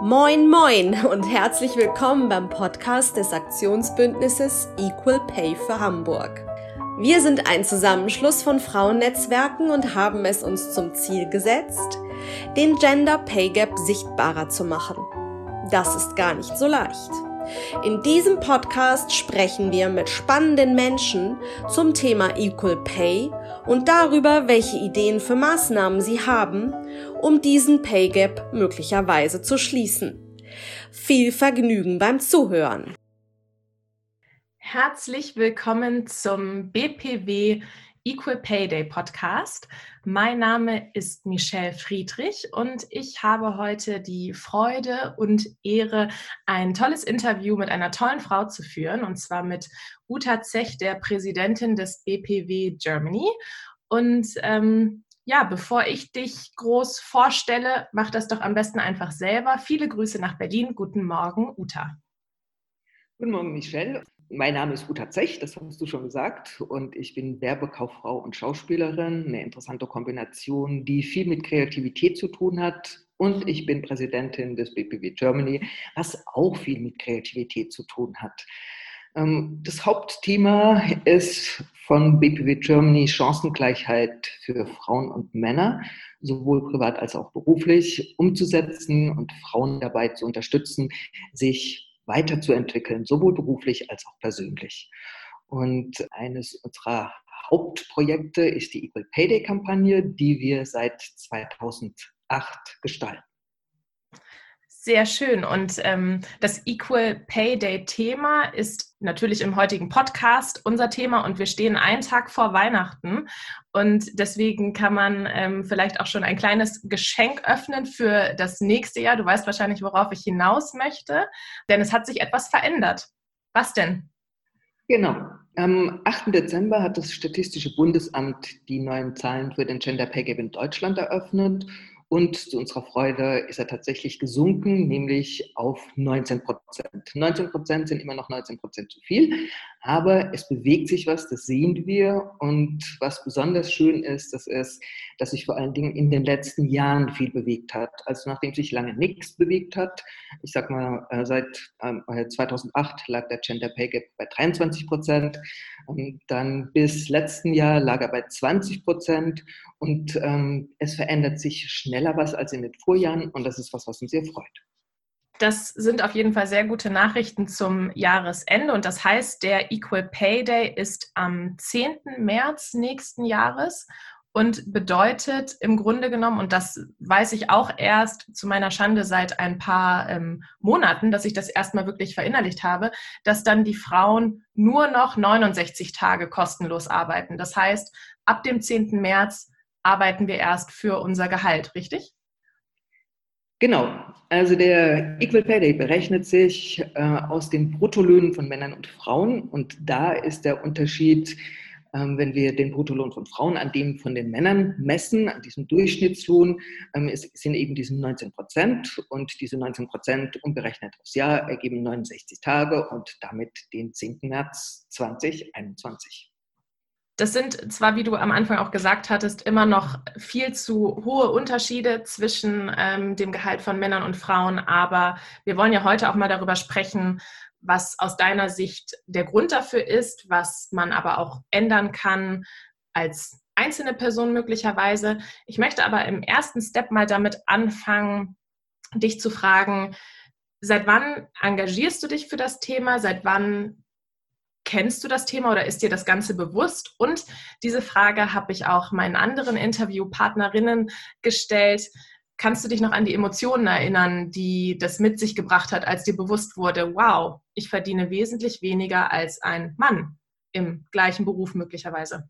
Moin, moin und herzlich willkommen beim Podcast des Aktionsbündnisses Equal Pay für Hamburg. Wir sind ein Zusammenschluss von Frauennetzwerken und haben es uns zum Ziel gesetzt, den Gender Pay Gap sichtbarer zu machen. Das ist gar nicht so leicht. In diesem Podcast sprechen wir mit spannenden Menschen zum Thema Equal Pay und darüber, welche Ideen für Maßnahmen sie haben, um diesen Pay Gap möglicherweise zu schließen. Viel Vergnügen beim Zuhören. Herzlich willkommen zum BPW Equal Pay Day Podcast. Mein Name ist Michelle Friedrich und ich habe heute die Freude und Ehre, ein tolles Interview mit einer tollen Frau zu führen, und zwar mit Uta Zech, der Präsidentin des BPW Germany. Und ähm, ja, bevor ich dich groß vorstelle, mach das doch am besten einfach selber. Viele Grüße nach Berlin. Guten Morgen, Uta. Guten Morgen, Michelle. Mein Name ist Uta Zech, das hast du schon gesagt, und ich bin Werbekauffrau und Schauspielerin, eine interessante Kombination, die viel mit Kreativität zu tun hat. Und ich bin Präsidentin des BPW Germany, was auch viel mit Kreativität zu tun hat. Ähm, das Hauptthema ist von BPW Germany Chancengleichheit für Frauen und Männer, sowohl privat als auch beruflich, umzusetzen und Frauen dabei zu unterstützen, sich weiterzuentwickeln, sowohl beruflich als auch persönlich. Und eines unserer Hauptprojekte ist die Equal Pay Day Kampagne, die wir seit 2008 gestalten. Sehr schön. Und ähm, das Equal Pay Day Thema ist natürlich im heutigen Podcast unser Thema und wir stehen einen Tag vor Weihnachten. Und deswegen kann man ähm, vielleicht auch schon ein kleines Geschenk öffnen für das nächste Jahr. Du weißt wahrscheinlich, worauf ich hinaus möchte, denn es hat sich etwas verändert. Was denn? Genau. Am 8. Dezember hat das Statistische Bundesamt die neuen Zahlen für den Gender Pay Gap in Deutschland eröffnet. Und zu unserer Freude ist er tatsächlich gesunken, nämlich auf 19 Prozent. 19 Prozent sind immer noch 19 Prozent zu viel, aber es bewegt sich was, das sehen wir. Und was besonders schön ist, das ist, dass sich vor allen Dingen in den letzten Jahren viel bewegt hat. Also nachdem sich lange nichts bewegt hat, ich sag mal, äh, seit 2008 ähm, lag der Gender Pay Gap bei 23 Prozent, dann bis letzten Jahr lag er bei 20 Prozent und ähm, es verändert sich schneller was als in den Vorjahren und das ist was, was uns sehr freut. Das sind auf jeden Fall sehr gute Nachrichten zum Jahresende. Und das heißt, der Equal Pay Day ist am 10. März nächsten Jahres und bedeutet im Grunde genommen, und das weiß ich auch erst zu meiner Schande seit ein paar ähm, Monaten, dass ich das erstmal wirklich verinnerlicht habe, dass dann die Frauen nur noch 69 Tage kostenlos arbeiten. Das heißt, ab dem 10. März arbeiten wir erst für unser Gehalt, richtig? Genau. Also der Equal Pay Day berechnet sich äh, aus den Bruttolöhnen von Männern und Frauen und da ist der Unterschied, ähm, wenn wir den Bruttolohn von Frauen an dem von den Männern messen, an diesem Durchschnittslohn, ähm, ist, sind eben diese 19 Prozent und diese 19 Prozent umgerechnet aufs Jahr ergeben 69 Tage und damit den 10. März 2021. Das sind zwar, wie du am Anfang auch gesagt hattest, immer noch viel zu hohe Unterschiede zwischen ähm, dem Gehalt von Männern und Frauen, aber wir wollen ja heute auch mal darüber sprechen, was aus deiner Sicht der Grund dafür ist, was man aber auch ändern kann als einzelne Person möglicherweise. Ich möchte aber im ersten Step mal damit anfangen, dich zu fragen, seit wann engagierst du dich für das Thema? Seit wann Kennst du das Thema oder ist dir das Ganze bewusst? Und diese Frage habe ich auch meinen anderen Interviewpartnerinnen gestellt. Kannst du dich noch an die Emotionen erinnern, die das mit sich gebracht hat, als dir bewusst wurde, wow, ich verdiene wesentlich weniger als ein Mann im gleichen Beruf möglicherweise?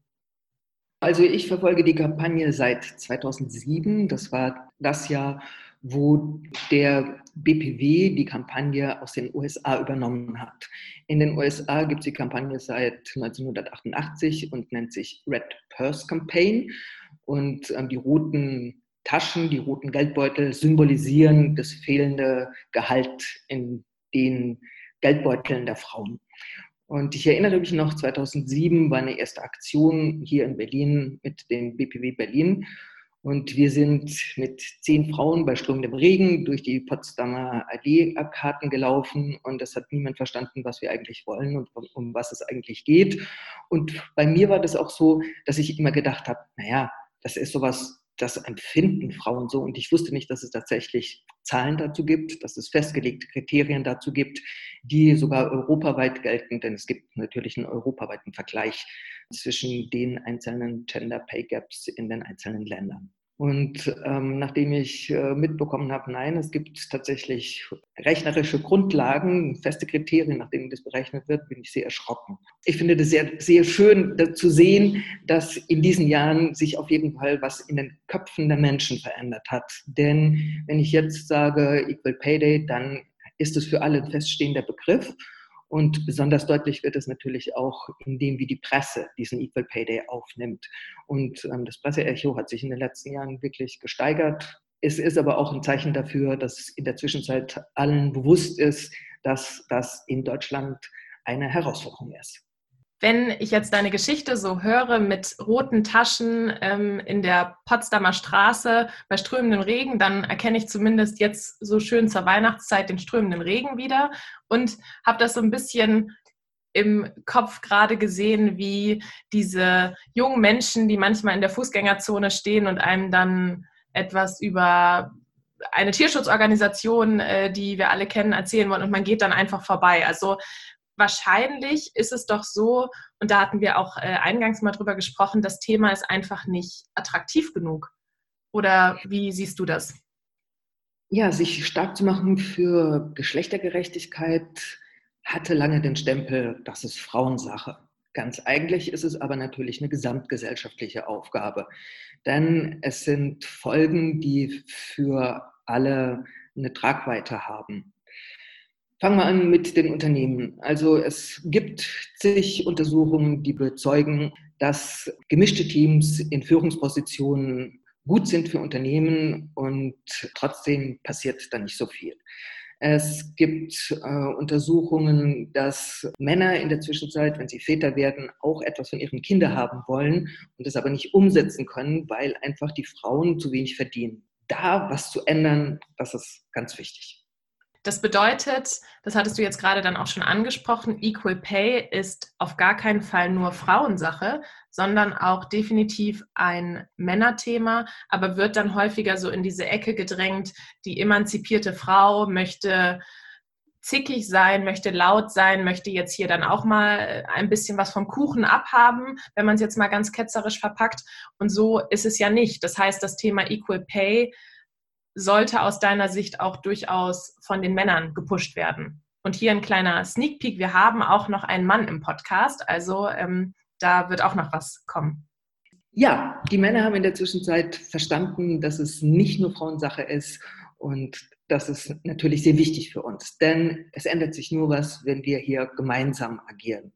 Also ich verfolge die Kampagne seit 2007. Das war das Jahr, wo der BPW die Kampagne aus den USA übernommen hat. In den USA gibt es die Kampagne seit 1988 und nennt sich Red Purse Campaign. Und ähm, die roten Taschen, die roten Geldbeutel symbolisieren das fehlende Gehalt in den Geldbeuteln der Frauen. Und ich erinnere mich noch, 2007 war eine erste Aktion hier in Berlin mit dem BPW Berlin. Und wir sind mit zehn Frauen bei strömendem Regen durch die Potsdamer Allee-Arkaden gelaufen und es hat niemand verstanden, was wir eigentlich wollen und um, um was es eigentlich geht. Und bei mir war das auch so, dass ich immer gedacht habe, naja, das ist sowas, das empfinden Frauen so. Und ich wusste nicht, dass es tatsächlich Zahlen dazu gibt, dass es festgelegte Kriterien dazu gibt, die sogar europaweit gelten, denn es gibt natürlich einen europaweiten Vergleich zwischen den einzelnen Gender Pay Gaps in den einzelnen Ländern. Und ähm, nachdem ich äh, mitbekommen habe, nein, es gibt tatsächlich rechnerische Grundlagen, feste Kriterien, nach denen das berechnet wird, bin ich sehr erschrocken. Ich finde das sehr, sehr schön zu sehen, dass in diesen Jahren sich auf jeden Fall was in den Köpfen der Menschen verändert hat. Denn wenn ich jetzt sage Equal Pay Day, dann ist es für alle ein feststehender Begriff. Und besonders deutlich wird es natürlich auch in dem, wie die Presse diesen Equal Pay Day aufnimmt. Und ähm, das Presseecho hat sich in den letzten Jahren wirklich gesteigert. Es ist aber auch ein Zeichen dafür, dass in der Zwischenzeit allen bewusst ist, dass das in Deutschland eine Herausforderung ist wenn ich jetzt deine Geschichte so höre mit roten Taschen ähm, in der Potsdamer Straße bei strömendem Regen, dann erkenne ich zumindest jetzt so schön zur Weihnachtszeit den strömenden Regen wieder und habe das so ein bisschen im Kopf gerade gesehen, wie diese jungen Menschen, die manchmal in der Fußgängerzone stehen und einem dann etwas über eine Tierschutzorganisation, äh, die wir alle kennen, erzählen wollen und man geht dann einfach vorbei. Also wahrscheinlich ist es doch so, und da hatten wir auch äh, eingangs mal drüber gesprochen, das Thema ist einfach nicht attraktiv genug. Oder wie siehst du das? Ja, sich stark zu machen für Geschlechtergerechtigkeit hatte lange den Stempel, das ist Frauensache. Ganz eigentlich ist es aber natürlich eine gesamtgesellschaftliche Aufgabe. Denn es sind Folgen, die für alle eine Tragweite haben. Fangen wir an mit den Unternehmen. Also es gibt zig Untersuchungen, die bezeugen, dass gemischte Teams in Führungspositionen gut sind für Unternehmen und trotzdem passiert da nicht so viel. Es gibt äh, Untersuchungen, dass Männer in der Zwischenzeit, wenn sie Väter werden, auch etwas von ihren Kindern haben wollen und das aber nicht umsetzen können, weil einfach die Frauen zu wenig verdienen. Da was zu ändern, das ist ganz wichtig. Das bedeutet, das hattest du jetzt gerade dann auch schon angesprochen, Equal Pay ist auf gar keinen Fall nur Frauensache, sondern auch definitiv ein Männerthema, aber wird dann häufiger so in diese Ecke gedrängt, die emanzipierte Frau möchte zickig sein, möchte laut sein, möchte jetzt hier dann auch mal ein bisschen was vom Kuchen abhaben, wenn man es jetzt mal ganz ketzerisch verpackt. Und so ist es ja nicht. Das heißt, das Thema Equal Pay sollte aus deiner Sicht auch durchaus von den Männern gepusht werden. Und hier ein kleiner Sneak Peek. Wir haben auch noch einen Mann im Podcast, also ähm, da wird auch noch was kommen. Ja, die Männer haben in der Zwischenzeit verstanden, dass es nicht nur Frauensache ist und das ist natürlich sehr wichtig für uns, denn es ändert sich nur was, wenn wir hier gemeinsam agieren.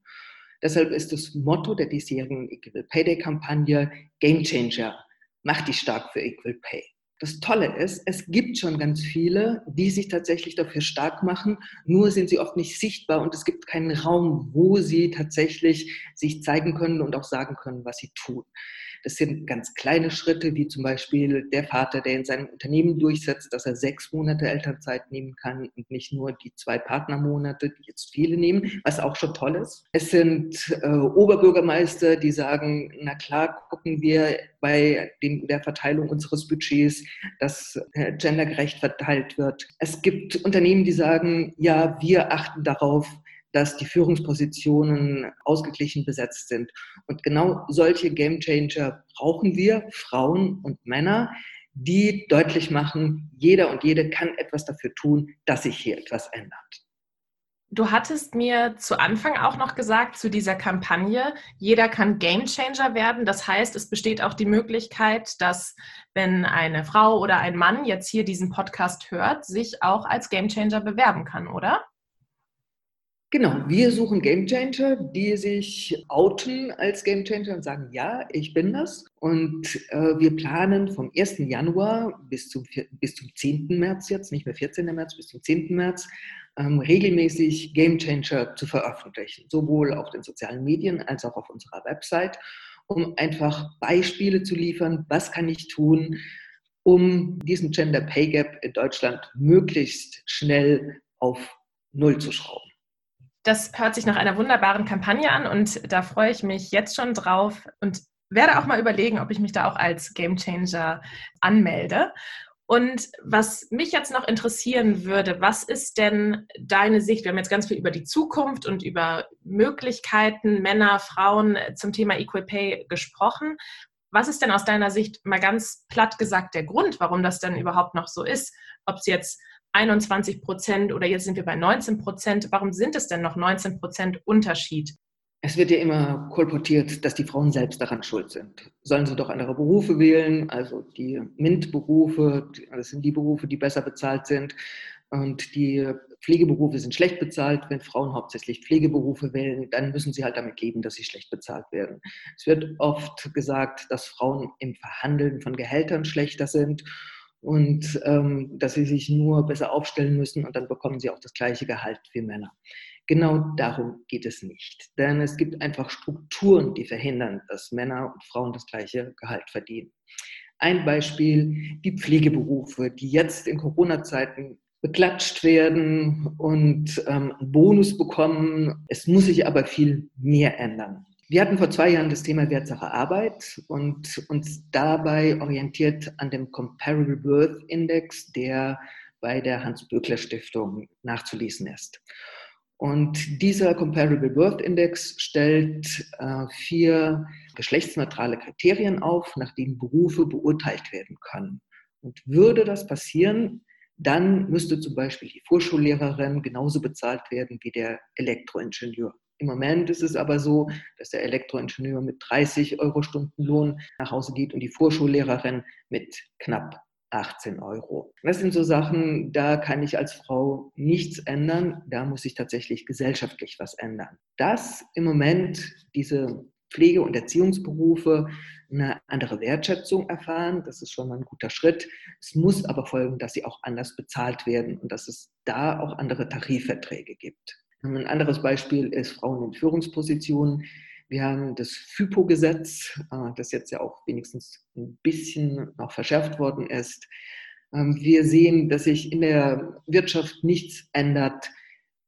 Deshalb ist das Motto der diesjährigen Equal Pay Day Kampagne Game Changer. Mach dich stark für Equal Pay. Das Tolle ist, es gibt schon ganz viele, die sich tatsächlich dafür stark machen, nur sind sie oft nicht sichtbar und es gibt keinen Raum, wo sie tatsächlich sich zeigen können und auch sagen können, was sie tun. Das sind ganz kleine Schritte, wie zum Beispiel der Vater, der in seinem Unternehmen durchsetzt, dass er sechs Monate Elternzeit nehmen kann und nicht nur die zwei Partnermonate, die jetzt viele nehmen, was auch schon toll ist. Es sind äh, Oberbürgermeister, die sagen, na klar, gucken wir bei den, der Verteilung unseres Budgets, dass äh, gendergerecht verteilt wird. Es gibt Unternehmen, die sagen, ja, wir achten darauf, dass die Führungspositionen ausgeglichen besetzt sind. Und genau solche Gamechanger brauchen wir, Frauen und Männer, die deutlich machen, jeder und jede kann etwas dafür tun, dass sich hier etwas ändert. Du hattest mir zu Anfang auch noch gesagt, zu dieser Kampagne, jeder kann Gamechanger werden. Das heißt, es besteht auch die Möglichkeit, dass wenn eine Frau oder ein Mann jetzt hier diesen Podcast hört, sich auch als Gamechanger bewerben kann, oder? Genau, wir suchen Gamechanger, die sich outen als Gamechanger und sagen, ja, ich bin das. Und äh, wir planen vom 1. Januar bis zum, bis zum 10. März jetzt, nicht mehr 14. März, bis zum 10. März, ähm, regelmäßig Gamechanger zu veröffentlichen, sowohl auf den sozialen Medien als auch auf unserer Website. um einfach Beispiele zu liefern, was kann ich tun, um diesen Gender Pay Gap in Deutschland möglichst schnell auf Null zu schrauben. Das hört sich nach einer wunderbaren Kampagne an und da freue ich mich jetzt schon drauf und werde auch mal überlegen, ob ich mich da auch als Game Changer anmelde. Und was mich jetzt noch interessieren würde, was ist denn deine Sicht? Wir haben jetzt ganz viel über die Zukunft und über Möglichkeiten Männer, Frauen zum Thema Equal Pay gesprochen. Was ist denn aus deiner Sicht mal ganz platt gesagt der Grund, warum das denn überhaupt noch so ist? Ob es jetzt 21 Prozent oder jetzt sind wir bei 19 Prozent. Warum sind es denn noch 19 Prozent Unterschied? Es wird ja immer kolportiert, dass die Frauen selbst daran schuld sind. Sollen sie doch andere Berufe wählen, also die MINT-Berufe, das sind die Berufe, die besser bezahlt sind. Und die Pflegeberufe sind schlecht bezahlt. Wenn Frauen hauptsächlich Pflegeberufe wählen, dann müssen sie halt damit leben, dass sie schlecht bezahlt werden. Es wird oft gesagt, dass Frauen im Verhandeln von Gehältern schlechter sind und ähm, dass sie sich nur besser aufstellen müssen und dann bekommen sie auch das gleiche Gehalt wie Männer. Genau darum geht es nicht. Denn es gibt einfach Strukturen, die verhindern, dass Männer und Frauen das gleiche Gehalt verdienen. Ein Beispiel, die Pflegeberufe, die jetzt in Corona-Zeiten beklatscht werden und ähm, einen Bonus bekommen. Es muss sich aber viel mehr ändern. Wir hatten vor zwei Jahren das Thema Wertsache Arbeit und uns dabei orientiert an dem Comparable Worth Index, der bei der Hans-Böckler-Stiftung nachzulesen ist. Und dieser Comparable Worth Index stellt äh, vier geschlechtsneutrale Kriterien auf, nach denen Berufe beurteilt werden können. Und würde das passieren, dann müsste zum Beispiel die Vorschullehrerin genauso bezahlt werden wie der Elektroingenieur. Im Moment ist es aber so, dass der Elektroingenieur mit 30 Euro Stundenlohn nach Hause geht und die Vorschullehrerin mit knapp 18 Euro. Das sind so Sachen, da kann ich als Frau nichts ändern. Da muss ich tatsächlich gesellschaftlich was ändern. Dass im Moment diese Pflege- und Erziehungsberufe eine andere Wertschätzung erfahren. Das ist schon mal ein guter Schritt. Es muss aber folgen, dass sie auch anders bezahlt werden und dass es da auch andere Tarifverträge gibt. Ein anderes Beispiel ist Frauen in Führungspositionen. Wir haben das FIPO-Gesetz, äh, das jetzt ja auch wenigstens ein bisschen noch verschärft worden ist. Ähm, wir sehen, dass sich in der Wirtschaft nichts ändert,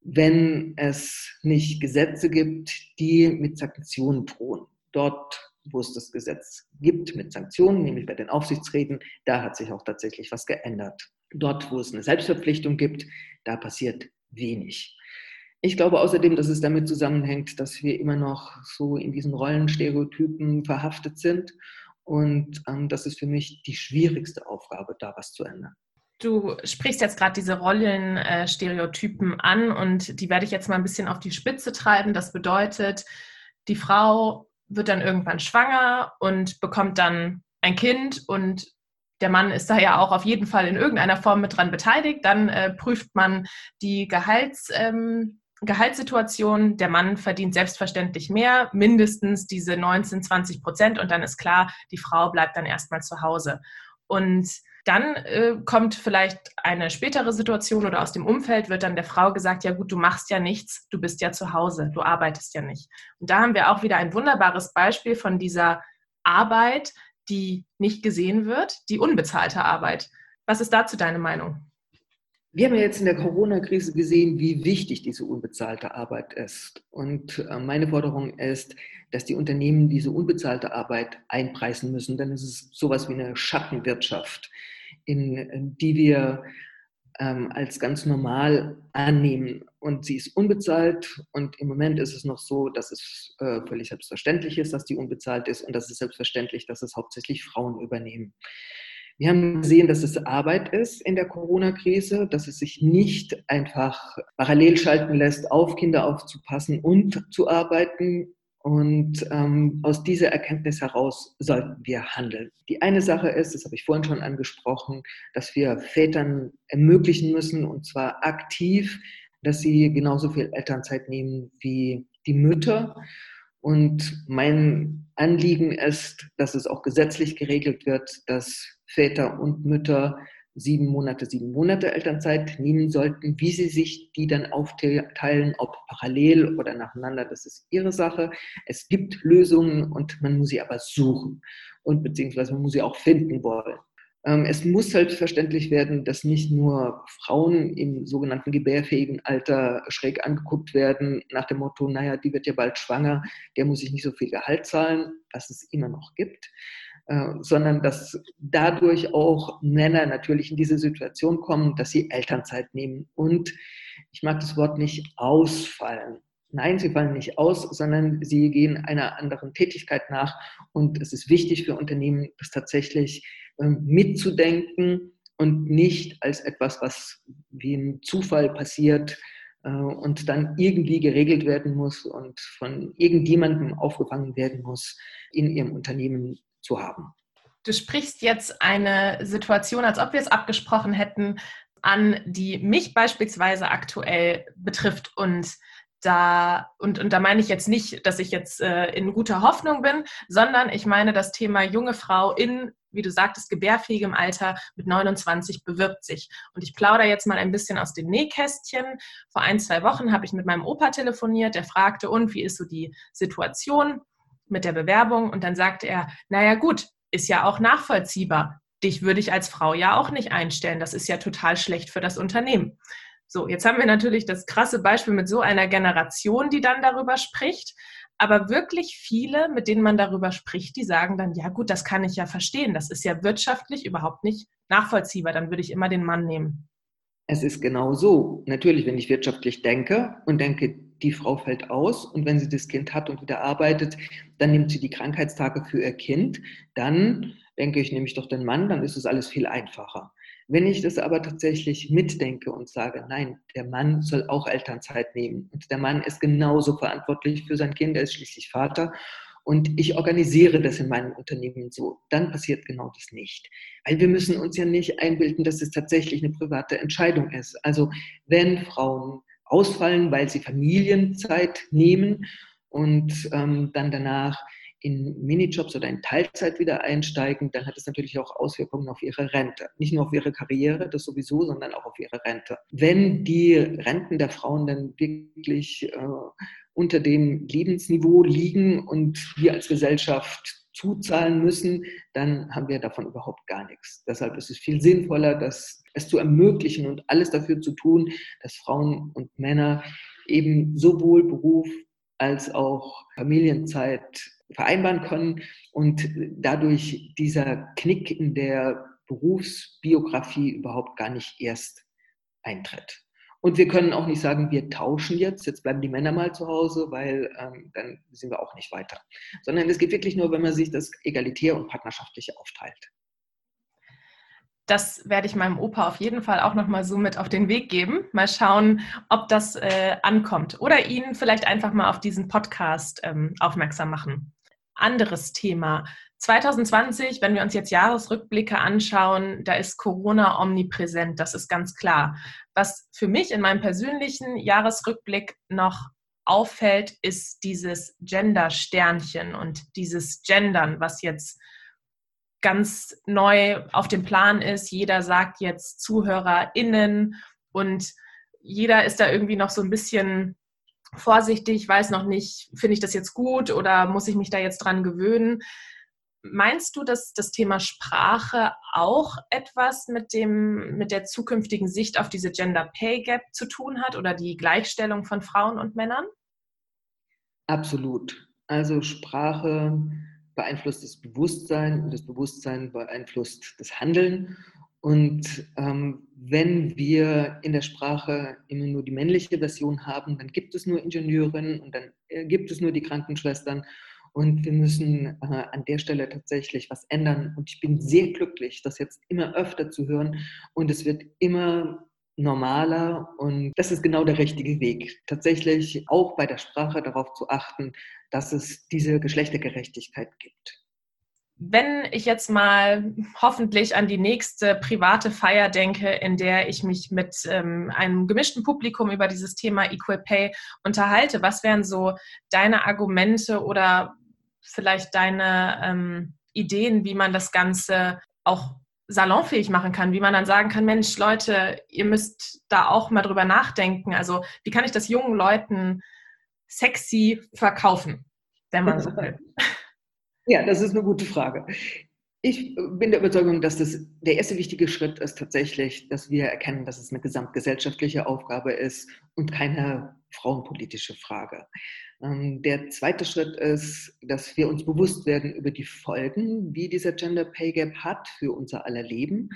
wenn es nicht Gesetze gibt, die mit Sanktionen drohen. Dort, wo es das Gesetz gibt mit Sanktionen, nämlich bei den Aufsichtsräten, da hat sich auch tatsächlich was geändert. Dort, wo es eine Selbstverpflichtung gibt, da passiert wenig. Ich glaube außerdem, dass es damit zusammenhängt, dass wir immer noch so in diesen Rollenstereotypen verhaftet sind. Und ähm, das ist für mich die schwierigste Aufgabe, da was zu ändern. Du sprichst jetzt gerade diese Rollenstereotypen an und die werde ich jetzt mal ein bisschen auf die Spitze treiben. Das bedeutet, die Frau wird dann irgendwann schwanger und bekommt dann ein Kind und der Mann ist da ja auch auf jeden Fall in irgendeiner Form mit dran beteiligt. Dann äh, prüft man die Gehalts, ähm, Gehaltssituation, der Mann verdient selbstverständlich mehr, mindestens diese 19, 20 Prozent und dann ist klar, die Frau bleibt dann erstmal zu Hause. Und dann äh, kommt vielleicht eine spätere Situation oder aus dem Umfeld wird dann der Frau gesagt, ja gut, du machst ja nichts, du bist ja zu Hause, du arbeitest ja nicht. Und da haben wir auch wieder ein wunderbares Beispiel von dieser Arbeit, die nicht gesehen wird, die unbezahlte Arbeit. Was ist dazu deine Meinung? Wir haben ja jetzt in der Corona-Krise gesehen, wie wichtig diese unbezahlte Arbeit ist. Und äh, meine Forderung ist, dass die Unternehmen diese unbezahlte Arbeit einpreisen müssen. Denn es ist sowas wie eine Schattenwirtschaft, in die wir ähm, als ganz normal annehmen. Und sie ist unbezahlt. Und im Moment ist es noch so, dass es äh, völlig selbstverständlich ist, dass die unbezahlt ist. Und das ist selbstverständlich, dass es hauptsächlich Frauen übernehmen. Wir haben gesehen, dass es Arbeit ist in der Corona-Krise, dass es sich nicht einfach parallel schalten lässt, auf Kinder aufzupassen und zu arbeiten. Und ähm, aus dieser Erkenntnis heraus sollten wir handeln. Die eine Sache ist, das habe ich vorhin schon angesprochen, dass wir Vätern ermöglichen müssen, und zwar aktiv, dass sie genauso viel Elternzeit nehmen wie die Mütter. Und mein Anliegen ist, dass es auch gesetzlich geregelt wird, dass Väter und Mütter sieben Monate, sieben Monate Elternzeit nehmen sollten. Wie sie sich die dann aufteilen, ob parallel oder nacheinander, das ist ihre Sache. Es gibt Lösungen und man muss sie aber suchen und beziehungsweise man muss sie auch finden wollen. Ähm, es muss selbstverständlich werden, dass nicht nur Frauen im sogenannten gebärfähigen Alter schräg angeguckt werden, nach dem Motto, naja, die wird ja bald schwanger, der muss sich nicht so viel Gehalt zahlen, was es immer noch gibt, sondern dass dadurch auch Männer natürlich in diese Situation kommen, dass sie Elternzeit nehmen und ich mag das Wort nicht ausfallen. Nein, sie fallen nicht aus, sondern sie gehen einer anderen Tätigkeit nach. Und es ist wichtig für Unternehmen, das tatsächlich ähm, mitzudenken und nicht als etwas, was wie ein Zufall passiert äh, und dann irgendwie geregelt werden muss und von irgendjemandem aufgefangen werden muss, in ihrem Unternehmen zu haben. Du sprichst jetzt eine Situation, als ob wir es abgesprochen hätten, an, die mich beispielsweise aktuell betrifft und da, und, und da meine ich jetzt nicht, dass ich jetzt äh, in guter Hoffnung bin, sondern ich meine das Thema junge Frau in, wie du sagtest, gebärfähigem Alter mit 29 bewirbt sich. Und ich plaudere jetzt mal ein bisschen aus dem Nähkästchen. Vor ein, zwei Wochen habe ich mit meinem Opa telefoniert, der fragte, und wie ist so die Situation mit der Bewerbung? Und dann sagte er, naja gut, ist ja auch nachvollziehbar. Dich würde ich als Frau ja auch nicht einstellen. Das ist ja total schlecht für das Unternehmen. So, jetzt haben wir natürlich das krasse Beispiel mit so einer Generation, die dann darüber spricht. Aber wirklich viele, mit denen man darüber spricht, die sagen dann, ja gut, das kann ich ja verstehen. Das ist ja wirtschaftlich überhaupt nicht nachvollziehbar. Dann würde ich immer den Mann nehmen. Es ist genau so. Natürlich, wenn ich wirtschaftlich denke und denke, die Frau fällt aus und wenn sie das Kind hat und wieder arbeitet, dann nimmt sie die Krankheitstage für ihr Kind, dann denke ich, nehme ich doch den Mann, dann ist es alles viel einfacher. Wenn ich das aber tatsächlich mitdenke und sage, nein, der Mann soll auch Elternzeit nehmen und der Mann ist genauso verantwortlich für sein Kind, er ist schließlich Vater und ich organisiere das in meinem Unternehmen so, dann passiert genau das nicht. Weil wir müssen uns ja nicht einbilden, dass es tatsächlich eine private Entscheidung ist. Also wenn Frauen ausfallen, weil sie Familienzeit nehmen und ähm, dann danach in Minijobs oder in Teilzeit wieder einsteigen, dann hat es natürlich auch Auswirkungen auf ihre Rente. Nicht nur auf ihre Karriere, das sowieso, sondern auch auf ihre Rente. Wenn die Renten der Frauen dann wirklich äh, unter dem Lebensniveau liegen und wir als Gesellschaft zuzahlen müssen, dann haben wir davon überhaupt gar nichts. Deshalb ist es viel sinnvoller, das, es zu ermöglichen und alles dafür zu tun, dass Frauen und Männer eben sowohl Beruf als auch Familienzeit vereinbaren können und dadurch dieser Knick in der Berufsbiografie überhaupt gar nicht erst eintritt. Und wir können auch nicht sagen, wir tauschen jetzt, jetzt bleiben die Männer mal zu Hause, weil ähm, dann sind wir auch nicht weiter. Sondern es geht wirklich nur, wenn man sich das egalitär und partnerschaftlich aufteilt. Das werde ich meinem Opa auf jeden Fall auch nochmal so mit auf den Weg geben. Mal schauen, ob das äh, ankommt. Oder ihn vielleicht einfach mal auf diesen Podcast ähm, aufmerksam machen anderes Thema. 2020, wenn wir uns jetzt Jahresrückblicke anschauen, da ist Corona omnipräsent, das ist ganz klar. Was für mich in meinem persönlichen Jahresrückblick noch auffällt, ist dieses Gender-Sternchen und dieses Gendern, was jetzt ganz neu auf dem Plan ist. Jeder sagt jetzt ZuhörerInnen und jeder ist da irgendwie noch so ein bisschen vorsichtig, weiß noch nicht, finde ich das jetzt gut oder muss ich mich da jetzt dran gewöhnen. Meinst du, dass das Thema Sprache auch etwas mit, dem, mit der zukünftigen Sicht auf diese Gender Pay Gap zu tun hat oder die Gleichstellung von Frauen und Männern? Absolut. Also Sprache beeinflusst das Bewusstsein und das Bewusstsein beeinflusst das Handeln. Und ähm, wenn wir in der Sprache immer nur die männliche Version haben, dann gibt es nur Ingenieurinnen und dann äh, gibt es nur die Krankenschwestern. Und wir müssen äh, an der Stelle tatsächlich was ändern. Und ich bin sehr glücklich, das jetzt immer öfter zu hören. Und es wird immer normaler. Und das ist genau der richtige Weg. Tatsächlich auch bei der Sprache darauf zu achten, dass es diese Geschlechtergerechtigkeit gibt wenn ich jetzt mal hoffentlich an die nächste private Feier denke, in der ich mich mit ähm, einem gemischten Publikum über dieses Thema Equal Pay unterhalte, was wären so deine Argumente oder vielleicht deine ähm, Ideen, wie man das Ganze auch salonfähig machen kann, wie man dann sagen kann, Mensch, Leute, ihr müsst da auch mal drüber nachdenken. Also wie kann ich das jungen Leuten sexy verkaufen, wenn man so will? Ja, das ist eine gute Frage. Ich bin der Überzeugung, dass das der erste wichtige Schritt ist tatsächlich, dass wir erkennen, dass es eine gesamtgesellschaftliche Aufgabe ist und keine frauenpolitische Frage. Ähm, der zweite Schritt ist, dass wir uns bewusst werden über die Folgen, die dieser Gender Pay Gap hat für unser aller Leben.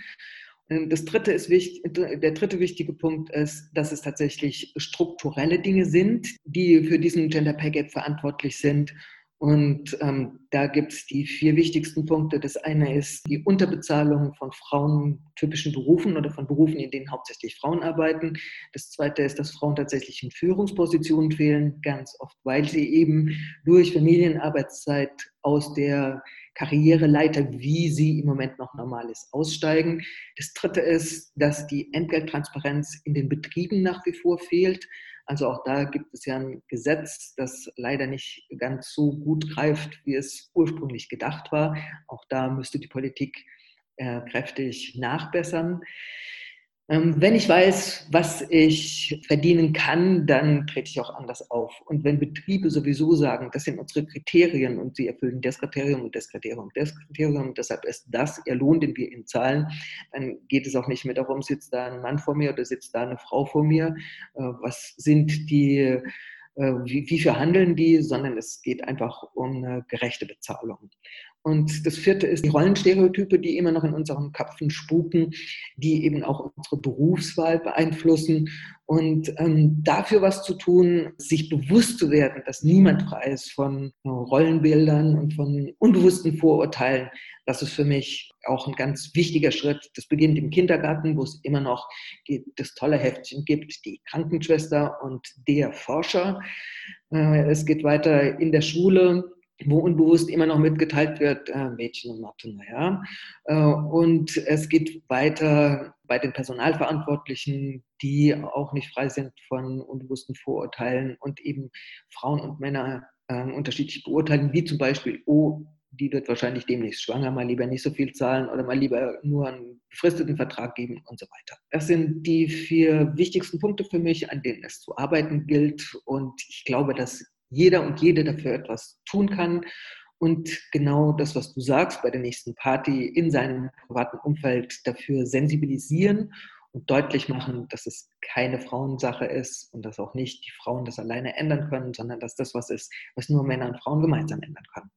Ähm, das dritte ist wichtig, der dritte wichtige Punkt ist, dass es tatsächlich strukturelle Dinge sind, die für diesen Gender Pay Gap verantwortlich sind und ähm, da gibt es die vier wichtigsten Punkte. Das eine ist die Unterbezahlung von frauentypischen Berufen oder von Berufen, in denen hauptsächlich Frauen arbeiten. Das zweite ist, dass Frauen tatsächlich in Führungspositionen fehlen, ganz oft, weil sie eben durch Familienarbeitszeit aus der Karriereleiter, wie sie im Moment noch normal ist, aussteigen. Das dritte ist, dass die Entgelttransparenz in den Betrieben nach wie vor fehlt. Also auch da gibt es ja ein Gesetz, das leider nicht ganz so gut greift, wie es ursprünglich gedacht war. Auch da müsste die Politik äh, kräftig nachbessern. Ähm, wenn ich weiß, was ich verdienen kann, dann trete ich auch anders auf. Und wenn Betriebe sowieso sagen, das sind unsere Kriterien und sie erfüllen das Kriterium und das Kriterium und das Kriterium deshalb ist das ihr Lohn, den wir ihnen zahlen, dann geht es auch nicht mehr darum, sitzt da ein Mann vor mir oder sitzt da eine Frau vor mir. Äh, was sind die äh, wie, wie verhandeln die, sondern es geht einfach um eine gerechte Bezahlung. Und das vierte ist die Rollenstereotype, die immer noch in unseren Köpfen spuken, die eben auch unsere Berufswahl beeinflussen. Und ähm, dafür was zu tun, sich bewusst zu werden, dass niemand frei ist von äh, Rollenbildern und von unbewussten Vorurteilen, das ist für mich auch ein ganz wichtiger Schritt. Das beginnt im Kindergarten, wo es immer noch die, das tolle Heftchen gibt, die Krankenschwester und der Forscher. Äh, es geht weiter in der Schule wo unbewusst immer noch mitgeteilt wird, äh, Mädchen und Mathe, naja. Äh, und es geht weiter bei den Personalverantwortlichen, die auch nicht frei sind von unbewussten Vorurteilen und eben Frauen und Männer äh, unterschiedlich beurteilen, wie zum Beispiel, oh, die wird wahrscheinlich demnächst schwanger, mal lieber nicht so viel zahlen oder mal lieber nur einen befristeten Vertrag geben und so weiter. Das sind die vier wichtigsten Punkte für mich, an denen es zu arbeiten gilt. Und ich glaube, dass jeder und jede dafür etwas tun kann. Und genau das, was du sagst, bei der nächsten Party in seinem privaten Umfeld dafür sensibilisieren und deutlich machen, dass es keine Frauensache ist und dass auch nicht die Frauen das alleine ändern können, sondern dass das was ist, was nur Männer und Frauen gemeinsam ändern können.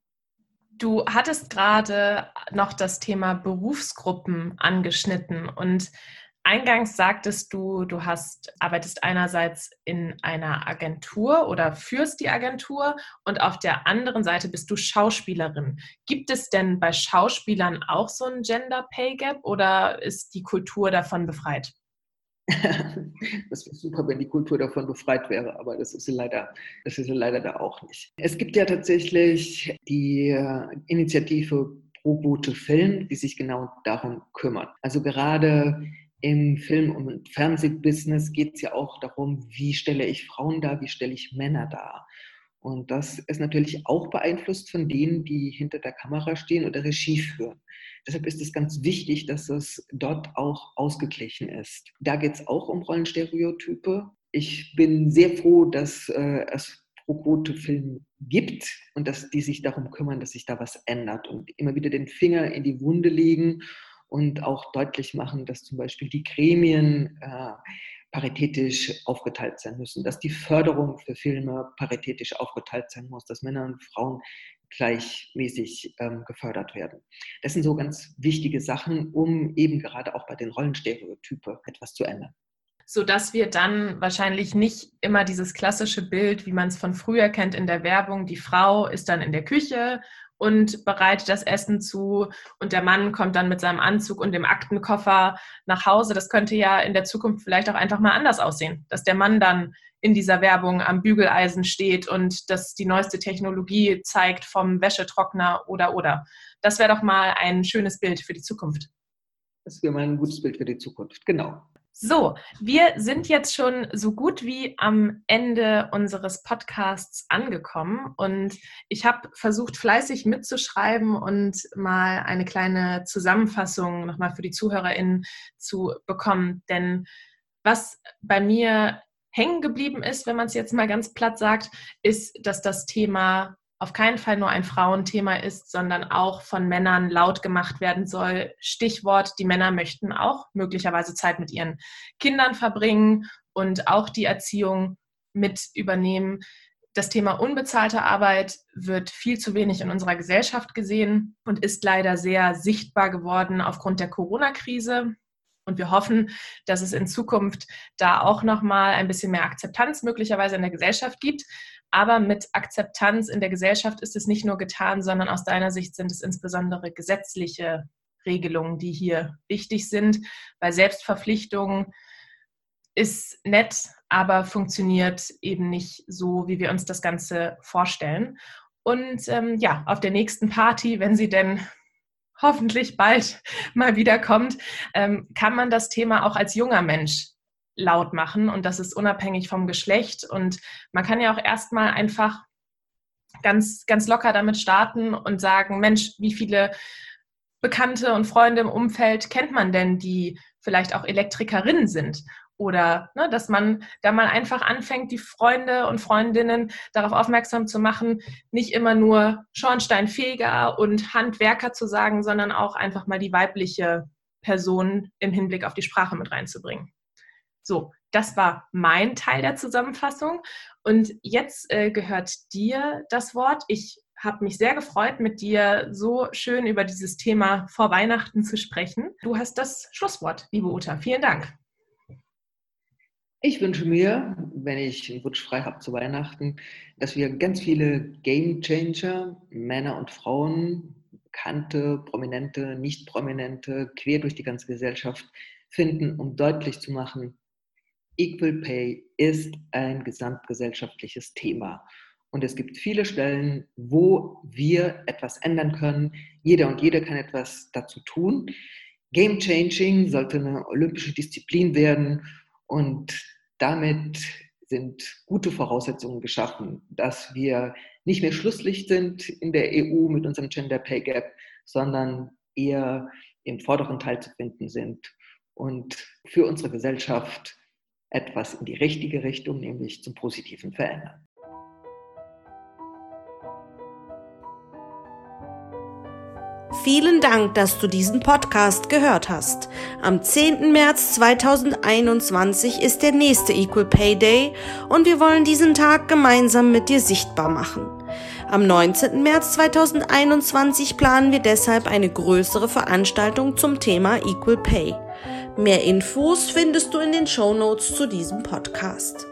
Du hattest gerade noch das Thema Berufsgruppen angeschnitten und Eingangs sagtest du, du hast, arbeitest einerseits in einer Agentur oder führst die Agentur und auf der anderen Seite bist du Schauspielerin. Gibt es denn bei Schauspielern auch so ein Gender Pay Gap oder ist die Kultur davon befreit? Das wäre super, wenn die Kultur davon befreit wäre, aber das ist sie leider, das ist sie leider da auch nicht. Es gibt ja tatsächlich die äh, Initiative Pro Gute Film, die sich genau darum kümmert. Also gerade im Film- und Fernsehbusiness geht es ja auch darum, wie stelle ich Frauen dar, wie stelle ich Männer dar. Und das ist natürlich auch beeinflusst von denen, die hinter der Kamera stehen oder Regie führen. Deshalb ist es ganz wichtig, dass es dort auch ausgeglichen ist. Da geht es auch um Rollenstereotype. Ich bin sehr froh, dass äh, es Pro-Quote-Film gibt und dass die sich darum kümmern, dass sich da was ändert und immer wieder den Finger in die Wunde legen und auch deutlich machen, dass zum Beispiel die Gremien äh, paritätisch aufgeteilt sein müssen, dass die Förderung für Filme paritätisch aufgeteilt sein muss, dass Männer und Frauen gleichmäßig ähm, gefördert werden. Das sind so ganz wichtige Sachen, um eben gerade auch bei den Rollenstereotypen etwas zu ändern sodass wir dann wahrscheinlich nicht immer dieses klassische Bild, wie man es von früher kennt in der Werbung, die Frau ist dann in der Küche und bereitet das Essen zu und der Mann kommt dann mit seinem Anzug und dem Aktenkoffer nach Hause. Das könnte ja in der Zukunft vielleicht auch einfach mal anders aussehen, dass der Mann dann in dieser Werbung am Bügeleisen steht und das die neueste Technologie zeigt vom Wäschetrockner oder oder. Das wäre doch mal ein schönes Bild für die Zukunft. Das wäre mal ein gutes Bild für die Zukunft, genau. So, wir sind jetzt schon so gut wie am Ende unseres Podcasts angekommen und ich habe versucht, fleißig mitzuschreiben und mal eine kleine Zusammenfassung nochmal für die ZuhörerInnen zu bekommen. Denn was bei mir hängen geblieben ist, wenn man es jetzt mal ganz platt sagt, ist, dass das Thema auf keinen Fall nur ein Frauenthema ist, sondern auch von Männern laut gemacht werden soll. Stichwort, die Männer möchten auch möglicherweise Zeit mit ihren Kindern verbringen und auch die Erziehung mit übernehmen. Das Thema unbezahlte Arbeit wird viel zu wenig in unserer Gesellschaft gesehen und ist leider sehr sichtbar geworden aufgrund der Corona-Krise. Und wir hoffen, dass es in Zukunft da auch noch mal ein bisschen mehr Akzeptanz möglicherweise in der Gesellschaft gibt. Aber mit Akzeptanz in der Gesellschaft ist es nicht nur getan, sondern aus deiner Sicht sind es insbesondere gesetzliche Regelungen, die hier wichtig sind, weil Selbstverpflichtung ist nett, aber funktioniert eben nicht so, wie wir uns das Ganze vorstellen. Und ähm, ja, auf der nächsten Party, wenn sie denn hoffentlich bald mal wieder kommt, ähm, kann man das Thema auch als junger Mensch laut machen und das ist unabhängig vom Geschlecht. Und man kann ja auch erstmal einfach ganz, ganz locker damit starten und sagen, Mensch, wie viele Bekannte und Freunde im Umfeld kennt man denn, die vielleicht auch Elektrikerinnen sind? Oder ne, dass man da mal einfach anfängt, die Freunde und Freundinnen darauf aufmerksam zu machen, nicht immer nur Schornsteinfeger und Handwerker zu sagen, sondern auch einfach mal die weibliche Person im Hinblick auf die Sprache mit reinzubringen. So, das war mein Teil der Zusammenfassung. Und jetzt äh, gehört dir das Wort. Ich habe mich sehr gefreut, mit dir so schön über dieses Thema vor Weihnachten zu sprechen. Du hast das Schlusswort, liebe Uta. Vielen Dank. Ich wünsche mir, wenn ich einen Wunsch frei habe zu Weihnachten, dass wir ganz viele Game Changer, Männer und Frauen, bekannte, prominente, nicht prominente, quer durch die ganze Gesellschaft finden, um deutlich zu machen, Equal Pay ist ein gesamtgesellschaftliches Thema. Und es gibt viele Stellen, wo wir etwas ändern können. Jeder und jede kann etwas dazu tun. Game Changing sollte eine olympische Disziplin werden und damit sind gute Voraussetzungen geschaffen, dass wir nicht mehr Schlusslicht sind in der EU mit unserem Gender Pay Gap, sondern eher im vorderen Teil zu finden sind und für unsere Gesellschaft etwas in die richtige Richtung, nämlich zum Positiven verändern. Vielen Dank, dass du diesen Podcast gehört hast. Am 10. März 2021 ist der nächste Equal Pay Day und wir wollen diesen Tag gemeinsam mit dir sichtbar machen. Am 19. März 2021 planen wir deshalb eine größere Veranstaltung zum Thema Equal Pay. Mehr Infos findest du in den Show Notes zu diesem Podcast.